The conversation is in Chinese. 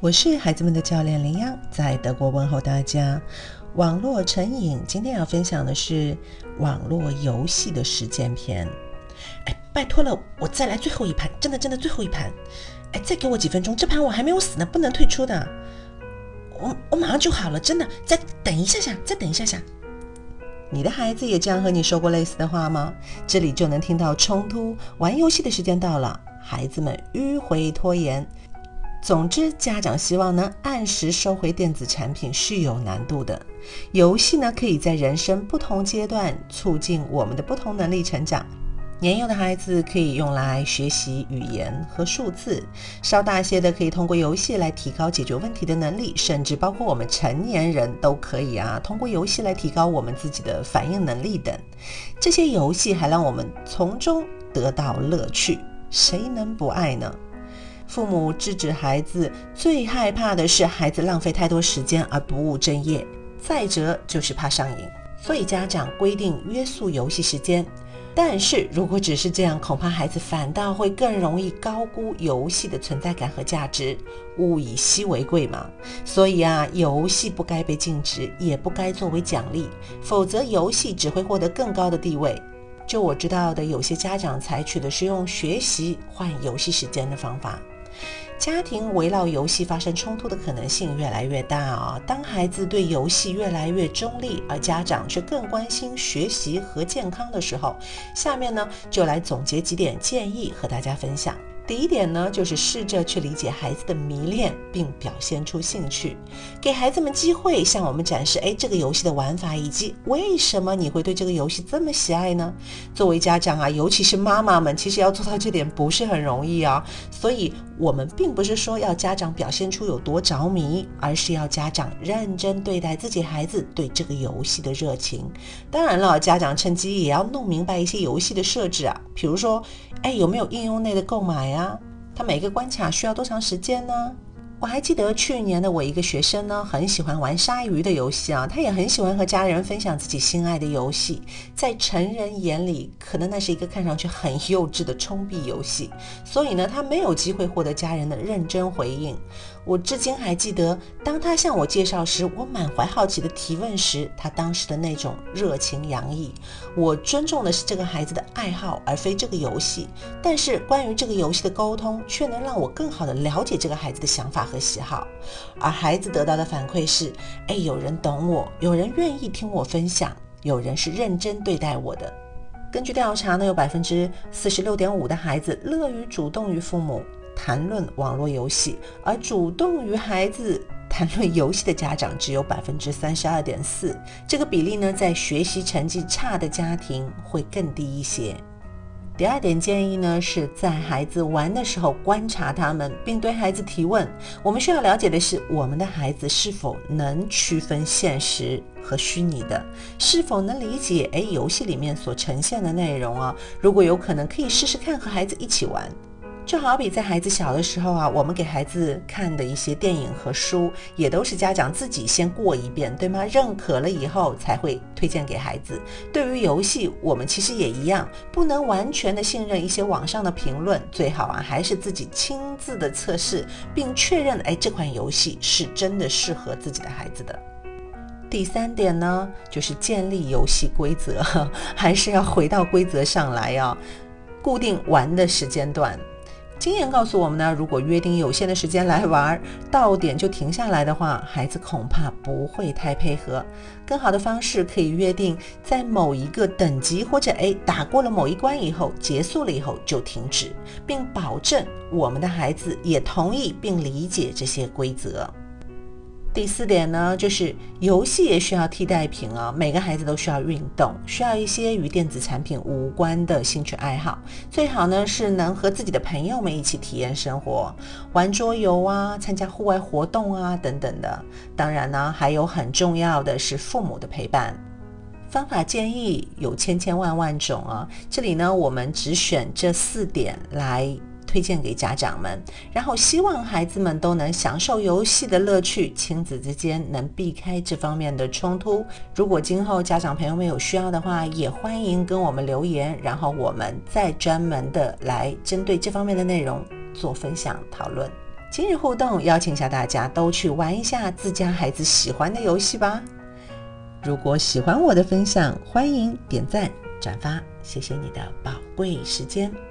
我是孩子们的教练林央，在德国问候大家。网络成瘾，今天要分享的是网络游戏的实践篇。哎，拜托了，我再来最后一盘，真的真的最后一盘。哎，再给我几分钟，这盘我还没有死呢，不能退出的。我我马上就好了，真的，再等一下下，再等一下下。你的孩子也这样和你说过类似的话吗？这里就能听到冲突。玩游戏的时间到了，孩子们迂回拖延。总之，家长希望能按时收回电子产品是有难度的。游戏呢，可以在人生不同阶段促进我们的不同能力成长。年幼的孩子可以用来学习语言和数字，稍大些的可以通过游戏来提高解决问题的能力，甚至包括我们成年人都可以啊，通过游戏来提高我们自己的反应能力等。这些游戏还让我们从中得到乐趣，谁能不爱呢？父母制止孩子，最害怕的是孩子浪费太多时间而不务正业，再者就是怕上瘾，所以家长规定约束游戏时间。但是如果只是这样，恐怕孩子反倒会更容易高估游戏的存在感和价值。物以稀为贵嘛，所以啊，游戏不该被禁止，也不该作为奖励，否则游戏只会获得更高的地位。就我知道的，有些家长采取的是用学习换游戏时间的方法。家庭围绕游戏发生冲突的可能性越来越大啊！当孩子对游戏越来越中立，而家长却更关心学习和健康的时候，下面呢就来总结几点建议和大家分享。第一点呢，就是试着去理解孩子的迷恋，并表现出兴趣，给孩子们机会向我们展示，哎，这个游戏的玩法以及为什么你会对这个游戏这么喜爱呢？作为家长啊，尤其是妈妈们，其实要做到这点不是很容易啊。所以，我们并不是说要家长表现出有多着迷，而是要家长认真对待自己孩子对这个游戏的热情。当然了，家长趁机也要弄明白一些游戏的设置啊，比如说，哎，有没有应用内的购买呀？它，每个关卡需要多长时间呢？我还记得去年的我一个学生呢，很喜欢玩鲨鱼的游戏啊，他也很喜欢和家人分享自己心爱的游戏。在成人眼里，可能那是一个看上去很幼稚的充币游戏，所以呢，他没有机会获得家人的认真回应。我至今还记得，当他向我介绍时，我满怀好奇的提问时，他当时的那种热情洋溢。我尊重的是这个孩子的爱好，而非这个游戏。但是关于这个游戏的沟通，却能让我更好的了解这个孩子的想法和喜好。而孩子得到的反馈是：哎，有人懂我，有人愿意听我分享，有人是认真对待我的。根据调查呢，有百分之四十六点五的孩子乐于主动与父母。谈论网络游戏，而主动与孩子谈论游戏的家长只有百分之三十二点四，这个比例呢，在学习成绩差的家庭会更低一些。第二点建议呢，是在孩子玩的时候观察他们，并对孩子提问。我们需要了解的是，我们的孩子是否能区分现实和虚拟的，是否能理解诶游戏里面所呈现的内容啊？如果有可能，可以试试看和孩子一起玩。就好比在孩子小的时候啊，我们给孩子看的一些电影和书，也都是家长自己先过一遍，对吗？认可了以后才会推荐给孩子。对于游戏，我们其实也一样，不能完全的信任一些网上的评论，最好啊还是自己亲自的测试，并确认，哎，这款游戏是真的适合自己的孩子的。第三点呢，就是建立游戏规则，还是要回到规则上来啊，固定玩的时间段。经验告诉我们呢，如果约定有限的时间来玩，到点就停下来的话，孩子恐怕不会太配合。更好的方式可以约定在某一个等级或者诶打过了某一关以后，结束了以后就停止，并保证我们的孩子也同意并理解这些规则。第四点呢，就是游戏也需要替代品啊。每个孩子都需要运动，需要一些与电子产品无关的兴趣爱好。最好呢是能和自己的朋友们一起体验生活，玩桌游啊，参加户外活动啊等等的。当然呢，还有很重要的是父母的陪伴。方法建议有千千万万种啊，这里呢我们只选这四点来。推荐给家长们，然后希望孩子们都能享受游戏的乐趣，亲子之间能避开这方面的冲突。如果今后家长朋友们有需要的话，也欢迎跟我们留言，然后我们再专门的来针对这方面的内容做分享讨论。今日互动邀请一下大家都去玩一下自家孩子喜欢的游戏吧。如果喜欢我的分享，欢迎点赞转发，谢谢你的宝贵时间。